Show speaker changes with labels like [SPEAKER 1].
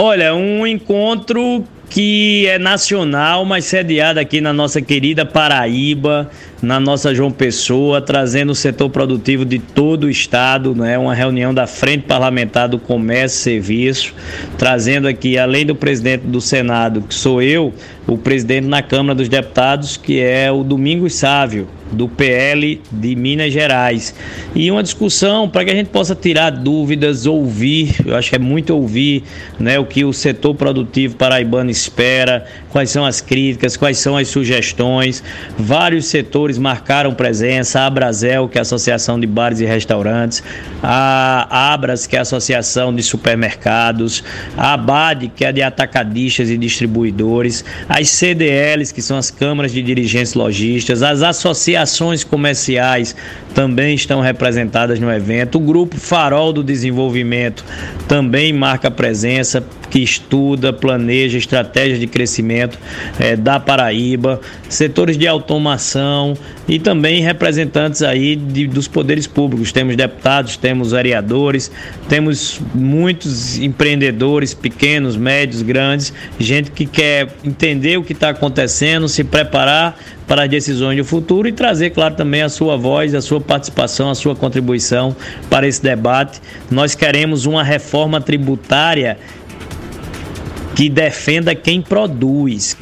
[SPEAKER 1] Olha, um encontro que é nacional, mas sediado aqui na nossa querida Paraíba, na nossa João Pessoa, trazendo o setor produtivo de todo o estado, né? Uma reunião da Frente Parlamentar do Comércio e Serviço, trazendo aqui, além do presidente do Senado, que sou eu, o presidente na Câmara dos Deputados, que é o Domingos Sávio, do PL de Minas Gerais. E uma discussão para que a gente possa tirar dúvidas, ouvir, eu acho que é muito ouvir, né, o que o setor produtivo paraibano espera, quais são as críticas, quais são as sugestões. Vários setores marcaram presença, a Abrazel, que é a Associação de Bares e Restaurantes, a Abras, que é a Associação de Supermercados, a ABAD, que é de atacadistas e distribuidores, as CDLs, que são as câmaras de dirigentes lojistas, as associações comerciais também estão representadas no evento, o grupo Farol do Desenvolvimento também marca presença, que estuda, planeja estratégias de crescimento é, da Paraíba, setores de automação e também representantes aí de, dos poderes públicos. Temos deputados, temos vereadores, temos muitos empreendedores, pequenos, médios, grandes, gente que quer entender o que está acontecendo, se preparar para as decisões do futuro e trazer, claro, também a sua voz, a sua participação, a sua contribuição para esse debate. Nós queremos uma reforma tributária que defenda quem produz,